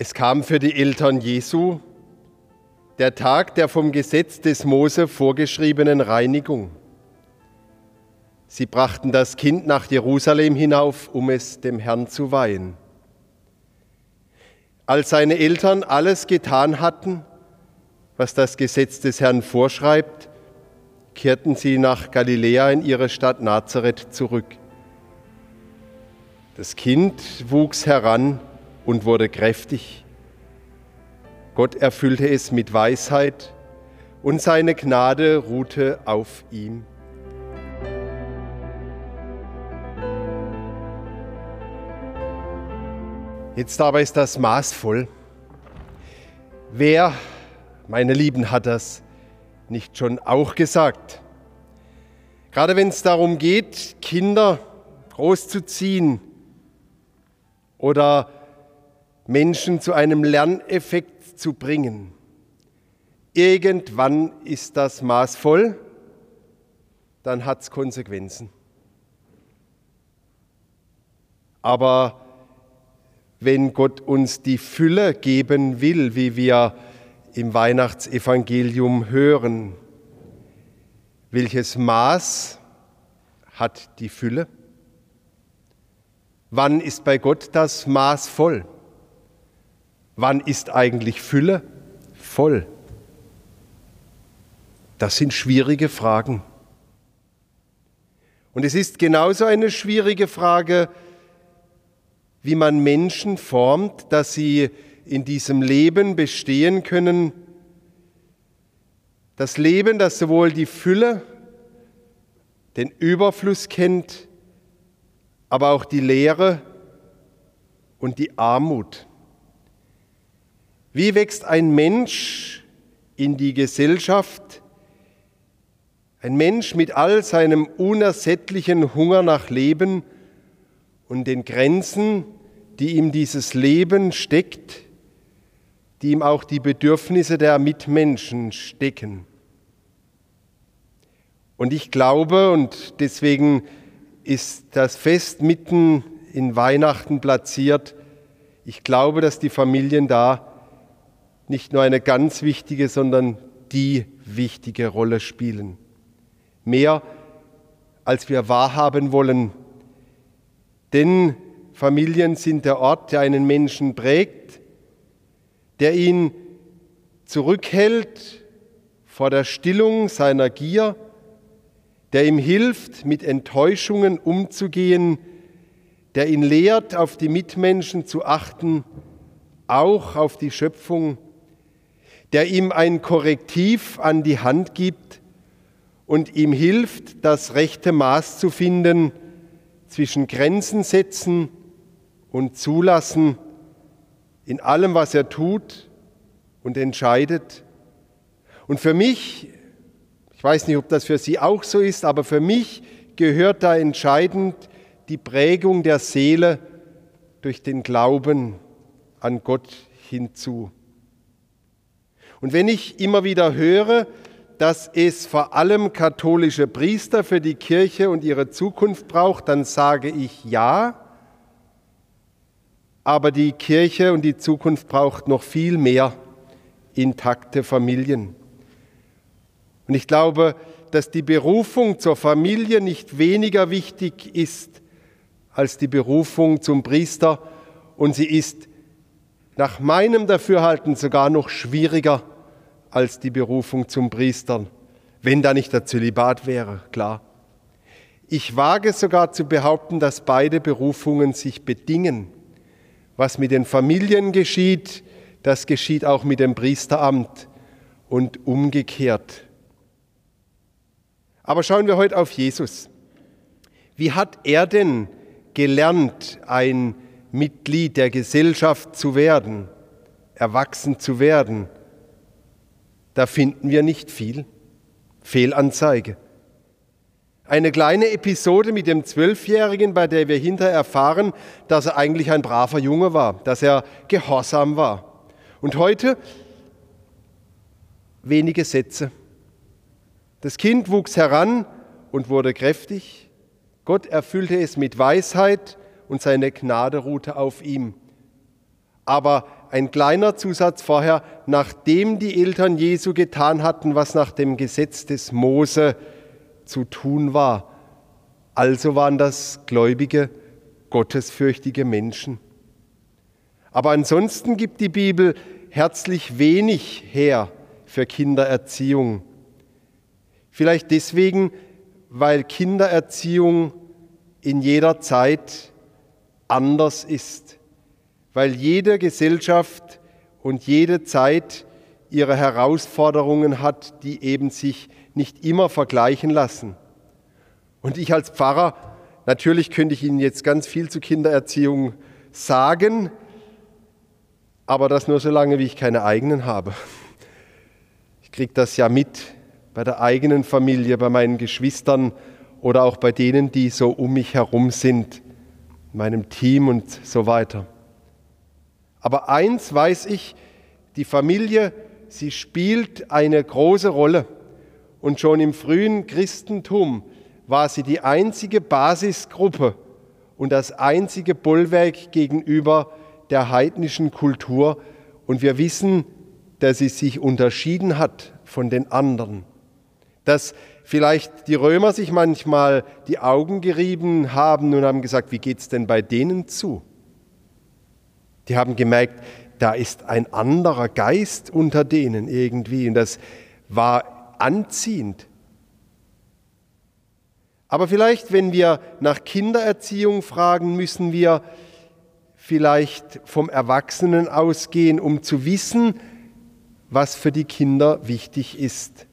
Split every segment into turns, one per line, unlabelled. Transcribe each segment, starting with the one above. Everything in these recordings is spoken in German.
Es kam für die Eltern Jesu der Tag der vom Gesetz des Mose vorgeschriebenen Reinigung. Sie brachten das Kind nach Jerusalem hinauf, um es dem Herrn zu weihen. Als seine Eltern alles getan hatten, was das Gesetz des Herrn vorschreibt, kehrten sie nach Galiläa in ihre Stadt Nazareth zurück. Das Kind wuchs heran und wurde kräftig. Gott erfüllte es mit Weisheit und seine Gnade ruhte auf ihm. Jetzt aber ist das maßvoll. Wer, meine Lieben, hat das nicht schon auch gesagt? Gerade wenn es darum geht, Kinder großzuziehen oder Menschen zu einem Lerneffekt zu bringen. Irgendwann ist das maßvoll, dann hat es Konsequenzen. Aber wenn Gott uns die Fülle geben will, wie wir im Weihnachtsevangelium hören, welches Maß hat die Fülle? Wann ist bei Gott das Maß voll? Wann ist eigentlich Fülle voll? Das sind schwierige Fragen. Und es ist genauso eine schwierige Frage, wie man Menschen formt, dass sie in diesem Leben bestehen können. Das Leben, das sowohl die Fülle, den Überfluss kennt, aber auch die Leere und die Armut. Wie wächst ein Mensch in die Gesellschaft? Ein Mensch mit all seinem unersättlichen Hunger nach Leben und den Grenzen, die ihm dieses Leben steckt, die ihm auch die Bedürfnisse der Mitmenschen stecken. Und ich glaube, und deswegen ist das Fest mitten in Weihnachten platziert, ich glaube, dass die Familien da nicht nur eine ganz wichtige, sondern die wichtige Rolle spielen. Mehr als wir wahrhaben wollen. Denn Familien sind der Ort, der einen Menschen prägt, der ihn zurückhält vor der Stillung seiner Gier, der ihm hilft, mit Enttäuschungen umzugehen, der ihn lehrt, auf die Mitmenschen zu achten, auch auf die Schöpfung der ihm ein Korrektiv an die Hand gibt und ihm hilft, das rechte Maß zu finden zwischen Grenzen setzen und zulassen in allem, was er tut und entscheidet. Und für mich, ich weiß nicht, ob das für Sie auch so ist, aber für mich gehört da entscheidend die Prägung der Seele durch den Glauben an Gott hinzu. Und wenn ich immer wieder höre, dass es vor allem katholische Priester für die Kirche und ihre Zukunft braucht, dann sage ich ja. Aber die Kirche und die Zukunft braucht noch viel mehr intakte Familien. Und ich glaube, dass die Berufung zur Familie nicht weniger wichtig ist als die Berufung zum Priester und sie ist nach meinem Dafürhalten sogar noch schwieriger als die Berufung zum Priester, wenn da nicht der Zölibat wäre, klar. Ich wage sogar zu behaupten, dass beide Berufungen sich bedingen. Was mit den Familien geschieht, das geschieht auch mit dem Priesteramt und umgekehrt. Aber schauen wir heute auf Jesus. Wie hat er denn gelernt, ein Mitglied der Gesellschaft zu werden, erwachsen zu werden. Da finden wir nicht viel. Fehlanzeige. Eine kleine Episode mit dem Zwölfjährigen, bei der wir hinterher erfahren, dass er eigentlich ein braver Junge war, dass er gehorsam war. Und heute wenige Sätze. Das Kind wuchs heran und wurde kräftig. Gott erfüllte es mit Weisheit und seine Gnade ruhte auf ihm. Aber ein kleiner Zusatz vorher, nachdem die Eltern Jesu getan hatten, was nach dem Gesetz des Mose zu tun war. Also waren das gläubige, gottesfürchtige Menschen. Aber ansonsten gibt die Bibel herzlich wenig her für Kindererziehung. Vielleicht deswegen, weil Kindererziehung in jeder Zeit anders ist, weil jede Gesellschaft und jede Zeit ihre Herausforderungen hat, die eben sich nicht immer vergleichen lassen. Und ich als Pfarrer, natürlich könnte ich Ihnen jetzt ganz viel zu Kindererziehung sagen, aber das nur so lange, wie ich keine eigenen habe. Ich kriege das ja mit bei der eigenen Familie, bei meinen Geschwistern oder auch bei denen, die so um mich herum sind, meinem Team und so weiter. Aber eins weiß ich, die Familie, sie spielt eine große Rolle. Und schon im frühen Christentum war sie die einzige Basisgruppe und das einzige Bollwerk gegenüber der heidnischen Kultur. Und wir wissen, dass sie sich unterschieden hat von den anderen. Dass vielleicht die Römer sich manchmal die Augen gerieben haben und haben gesagt, wie geht es denn bei denen zu? Die haben gemerkt, da ist ein anderer Geist unter denen irgendwie und das war anziehend. Aber vielleicht, wenn wir nach Kindererziehung fragen, müssen wir vielleicht vom Erwachsenen ausgehen, um zu wissen, was für die Kinder wichtig ist.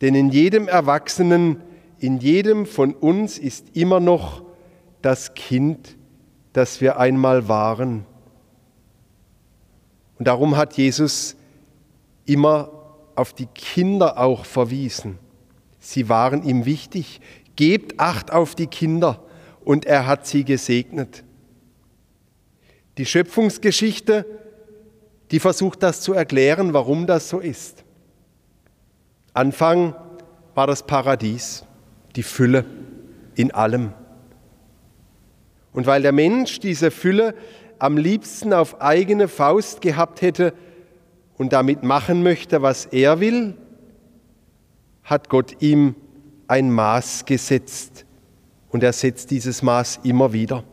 Denn in jedem Erwachsenen, in jedem von uns ist immer noch das Kind, das wir einmal waren. Und darum hat Jesus immer auf die Kinder auch verwiesen. Sie waren ihm wichtig. Gebt Acht auf die Kinder. Und er hat sie gesegnet. Die Schöpfungsgeschichte, die versucht das zu erklären, warum das so ist. Anfang war das Paradies, die Fülle in allem. Und weil der Mensch diese Fülle am liebsten auf eigene Faust gehabt hätte und damit machen möchte, was er will, hat Gott ihm ein Maß gesetzt und er setzt dieses Maß immer wieder.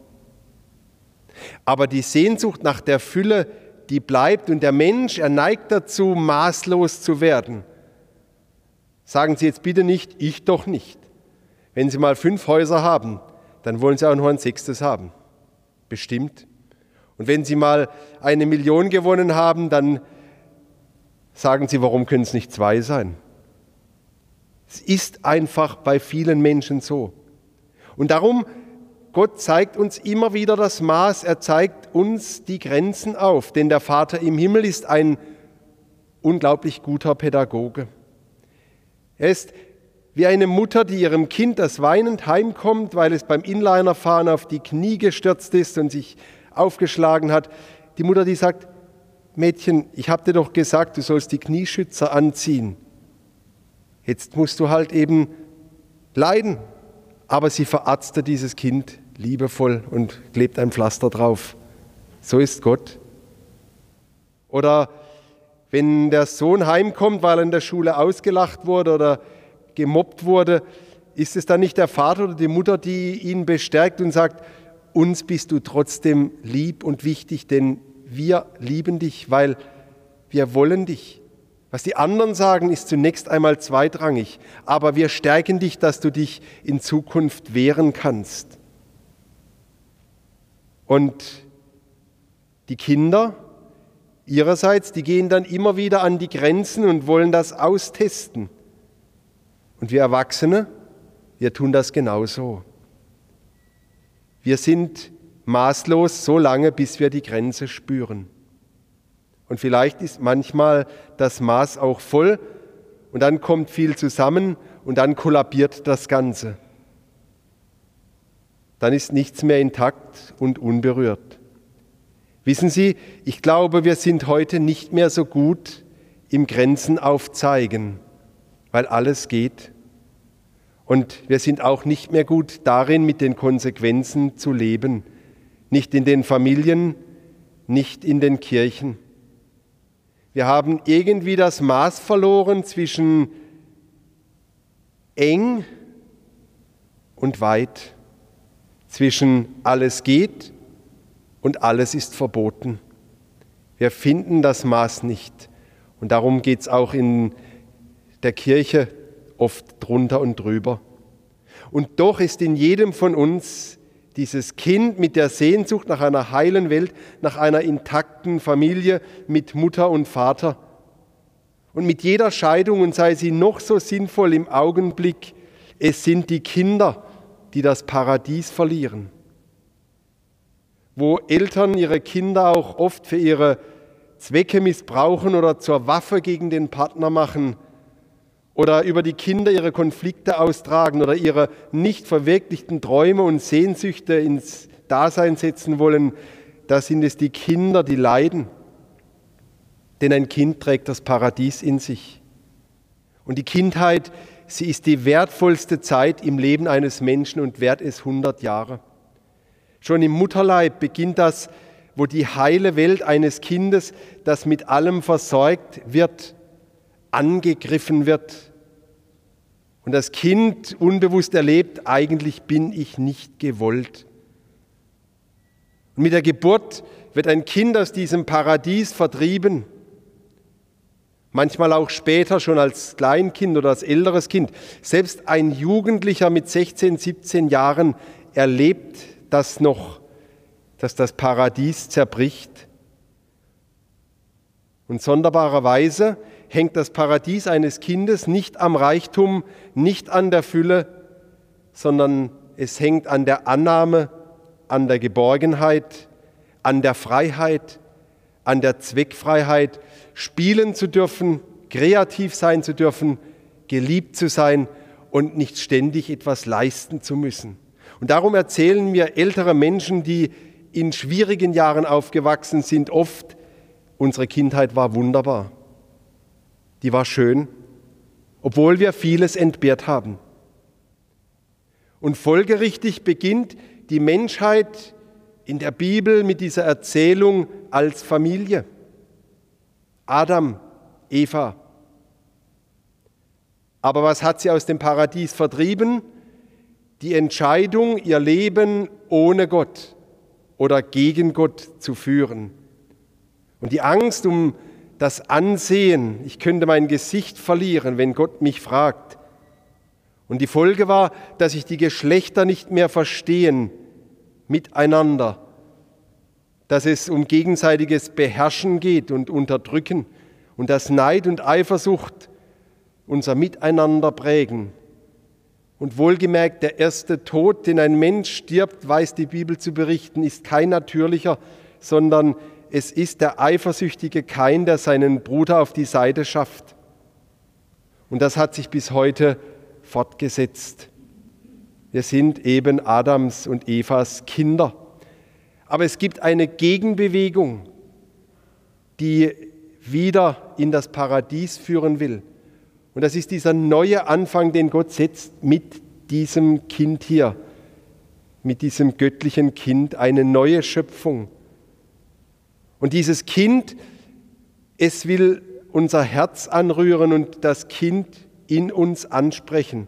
Aber die Sehnsucht nach der Fülle, die bleibt und der Mensch, er neigt dazu, maßlos zu werden. Sagen Sie jetzt bitte nicht, ich doch nicht. Wenn Sie mal fünf Häuser haben, dann wollen Sie auch noch ein sechstes haben. Bestimmt. Und wenn Sie mal eine Million gewonnen haben, dann sagen Sie, warum können es nicht zwei sein? Es ist einfach bei vielen Menschen so. Und darum Gott zeigt uns immer wieder das Maß, er zeigt uns die Grenzen auf, denn der Vater im Himmel ist ein unglaublich guter Pädagoge. Er ist wie eine Mutter, die ihrem Kind, das weinend heimkommt, weil es beim Inlinerfahren auf die Knie gestürzt ist und sich aufgeschlagen hat. Die Mutter, die sagt, Mädchen, ich habe dir doch gesagt, du sollst die Knieschützer anziehen. Jetzt musst du halt eben leiden. Aber sie verarztet dieses Kind liebevoll und klebt ein Pflaster drauf. So ist Gott. Oder wenn der Sohn heimkommt, weil er in der Schule ausgelacht wurde oder gemobbt wurde, ist es dann nicht der Vater oder die Mutter, die ihn bestärkt und sagt, uns bist du trotzdem lieb und wichtig, denn wir lieben dich, weil wir wollen dich. Was die anderen sagen, ist zunächst einmal zweitrangig, aber wir stärken dich, dass du dich in Zukunft wehren kannst. Und die Kinder ihrerseits, die gehen dann immer wieder an die Grenzen und wollen das austesten. Und wir Erwachsene, wir tun das genauso. Wir sind maßlos so lange, bis wir die Grenze spüren. Und vielleicht ist manchmal das Maß auch voll und dann kommt viel zusammen und dann kollabiert das Ganze dann ist nichts mehr intakt und unberührt. Wissen Sie, ich glaube, wir sind heute nicht mehr so gut im Grenzen aufzeigen, weil alles geht. Und wir sind auch nicht mehr gut darin, mit den Konsequenzen zu leben. Nicht in den Familien, nicht in den Kirchen. Wir haben irgendwie das Maß verloren zwischen eng und weit, zwischen alles geht und alles ist verboten. Wir finden das Maß nicht. Und darum geht es auch in der Kirche oft drunter und drüber. Und doch ist in jedem von uns dieses Kind mit der Sehnsucht nach einer heilen Welt, nach einer intakten Familie mit Mutter und Vater. Und mit jeder Scheidung, und sei sie noch so sinnvoll im Augenblick, es sind die Kinder, die das Paradies verlieren. Wo Eltern ihre Kinder auch oft für ihre Zwecke missbrauchen oder zur Waffe gegen den Partner machen, oder über die Kinder ihre Konflikte austragen oder ihre nicht verwirklichten Träume und Sehnsüchte ins Dasein setzen wollen, da sind es die Kinder, die leiden. Denn ein Kind trägt das Paradies in sich. Und die Kindheit, sie ist die wertvollste Zeit im Leben eines Menschen und wert es 100 Jahre. Schon im Mutterleib beginnt das, wo die heile Welt eines Kindes, das mit allem versorgt wird, angegriffen wird und das Kind unbewusst erlebt, eigentlich bin ich nicht gewollt. Mit der Geburt wird ein Kind aus diesem Paradies vertrieben, manchmal auch später schon als Kleinkind oder als älteres Kind. Selbst ein Jugendlicher mit 16, 17 Jahren erlebt das noch, dass das Paradies zerbricht. Und sonderbarerweise hängt das Paradies eines Kindes nicht am Reichtum, nicht an der Fülle, sondern es hängt an der Annahme, an der Geborgenheit, an der Freiheit, an der Zweckfreiheit, spielen zu dürfen, kreativ sein zu dürfen, geliebt zu sein und nicht ständig etwas leisten zu müssen. Und darum erzählen mir ältere Menschen, die in schwierigen Jahren aufgewachsen sind, oft, unsere Kindheit war wunderbar die war schön, obwohl wir vieles entbehrt haben. Und folgerichtig beginnt die Menschheit in der Bibel mit dieser Erzählung als Familie. Adam, Eva. Aber was hat sie aus dem Paradies vertrieben? Die Entscheidung, ihr Leben ohne Gott oder gegen Gott zu führen. Und die Angst um das Ansehen, ich könnte mein Gesicht verlieren, wenn Gott mich fragt. Und die Folge war, dass sich die Geschlechter nicht mehr verstehen miteinander, dass es um gegenseitiges Beherrschen geht und Unterdrücken und dass Neid und Eifersucht unser Miteinander prägen. Und wohlgemerkt, der erste Tod, den ein Mensch stirbt, weiß die Bibel zu berichten, ist kein natürlicher, sondern es ist der eifersüchtige Kain, der seinen Bruder auf die Seite schafft. Und das hat sich bis heute fortgesetzt. Wir sind eben Adams und Evas Kinder. Aber es gibt eine Gegenbewegung, die wieder in das Paradies führen will. Und das ist dieser neue Anfang, den Gott setzt mit diesem Kind hier, mit diesem göttlichen Kind, eine neue Schöpfung. Und dieses Kind, es will unser Herz anrühren und das Kind in uns ansprechen,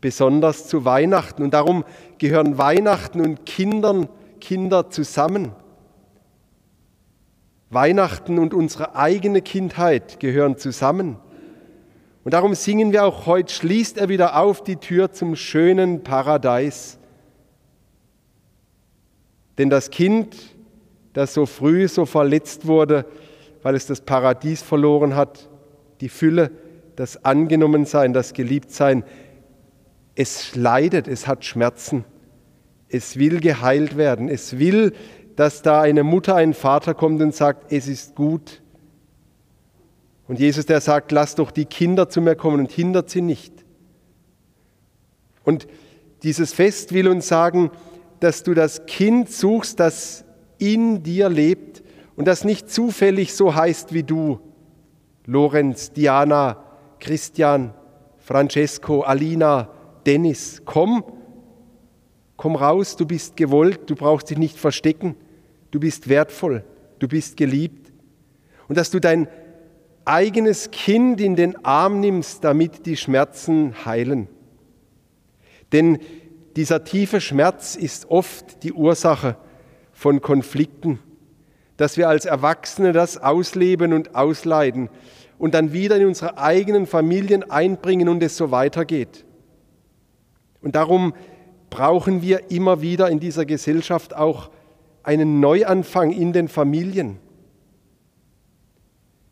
besonders zu Weihnachten. Und darum gehören Weihnachten und Kindern, Kinder zusammen. Weihnachten und unsere eigene Kindheit gehören zusammen. Und darum singen wir auch heute, schließt er wieder auf die Tür zum schönen Paradies. Denn das Kind das so früh so verletzt wurde, weil es das Paradies verloren hat, die Fülle, das Angenommensein, das Geliebtsein. Es leidet, es hat Schmerzen, es will geheilt werden, es will, dass da eine Mutter, ein Vater kommt und sagt, es ist gut. Und Jesus, der sagt, lass doch die Kinder zu mir kommen und hindert sie nicht. Und dieses Fest will uns sagen, dass du das Kind suchst, das in dir lebt und das nicht zufällig so heißt wie du, Lorenz, Diana, Christian, Francesco, Alina, Dennis. Komm, komm raus, du bist gewollt, du brauchst dich nicht verstecken, du bist wertvoll, du bist geliebt. Und dass du dein eigenes Kind in den Arm nimmst, damit die Schmerzen heilen. Denn dieser tiefe Schmerz ist oft die Ursache von Konflikten, dass wir als Erwachsene das ausleben und ausleiden und dann wieder in unsere eigenen Familien einbringen und es so weitergeht. Und darum brauchen wir immer wieder in dieser Gesellschaft auch einen Neuanfang in den Familien.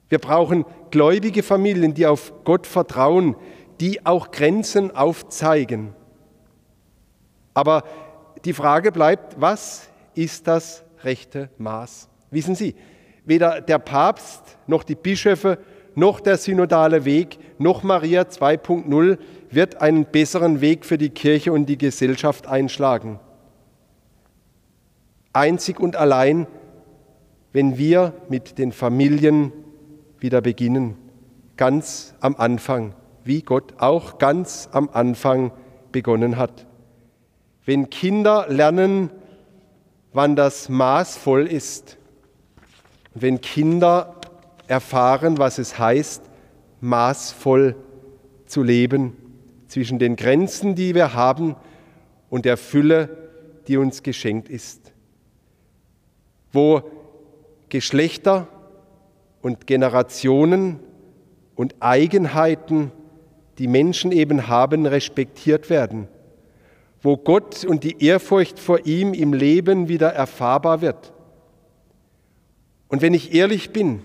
Wir brauchen gläubige Familien, die auf Gott vertrauen, die auch Grenzen aufzeigen. Aber die Frage bleibt, was ist das rechte Maß? Wissen Sie, weder der Papst noch die Bischöfe noch der synodale Weg noch Maria 2.0 wird einen besseren Weg für die Kirche und die Gesellschaft einschlagen. Einzig und allein, wenn wir mit den Familien wieder beginnen, ganz am Anfang, wie Gott auch ganz am Anfang begonnen hat. Wenn Kinder lernen, wann das maßvoll ist, wenn Kinder erfahren, was es heißt, maßvoll zu leben, zwischen den Grenzen, die wir haben, und der Fülle, die uns geschenkt ist. Wo Geschlechter und Generationen und Eigenheiten, die Menschen eben haben, respektiert werden. Wo Gott und die Ehrfurcht vor ihm im Leben wieder erfahrbar wird. Und wenn ich ehrlich bin,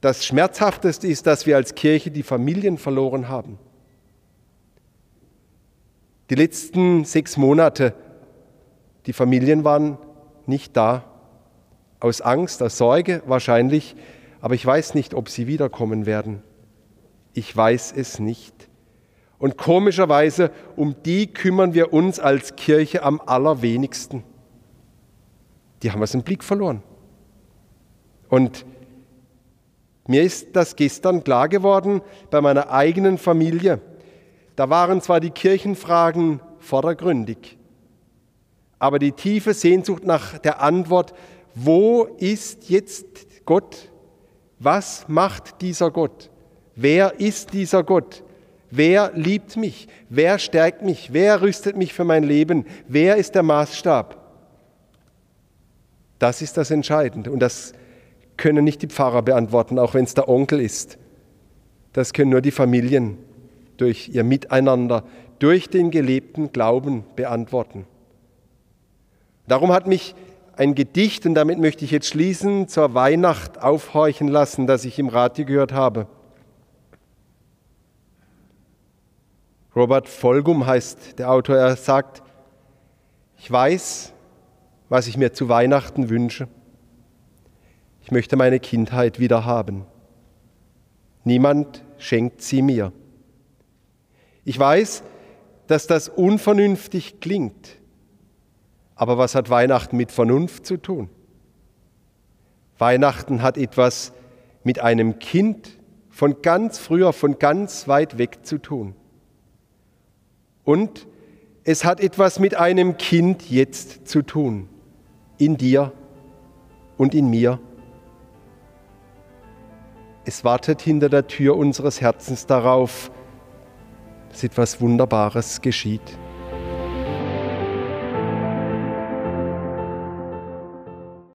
das Schmerzhafteste ist, dass wir als Kirche die Familien verloren haben. Die letzten sechs Monate, die Familien waren nicht da. Aus Angst, aus Sorge wahrscheinlich, aber ich weiß nicht, ob sie wiederkommen werden. Ich weiß es nicht. Und komischerweise, um die kümmern wir uns als Kirche am allerwenigsten. Die haben aus dem Blick verloren. Und mir ist das gestern klar geworden bei meiner eigenen Familie. Da waren zwar die Kirchenfragen vordergründig, aber die tiefe Sehnsucht nach der Antwort, wo ist jetzt Gott? Was macht dieser Gott? Wer ist dieser Gott? Wer liebt mich? Wer stärkt mich? Wer rüstet mich für mein Leben? Wer ist der Maßstab? Das ist das Entscheidende. Und das können nicht die Pfarrer beantworten, auch wenn es der Onkel ist. Das können nur die Familien durch ihr Miteinander, durch den gelebten Glauben beantworten. Darum hat mich ein Gedicht, und damit möchte ich jetzt schließen, zur Weihnacht aufhorchen lassen, das ich im Radio gehört habe. Robert Volgum heißt der Autor, er sagt, ich weiß, was ich mir zu Weihnachten wünsche. Ich möchte meine Kindheit wieder haben. Niemand schenkt sie mir. Ich weiß, dass das unvernünftig klingt, aber was hat Weihnachten mit Vernunft zu tun? Weihnachten hat etwas mit einem Kind von ganz früher, von ganz weit weg zu tun. Und es hat etwas mit einem Kind jetzt zu tun, in dir und in mir. Es wartet hinter der Tür unseres Herzens darauf, dass etwas Wunderbares geschieht.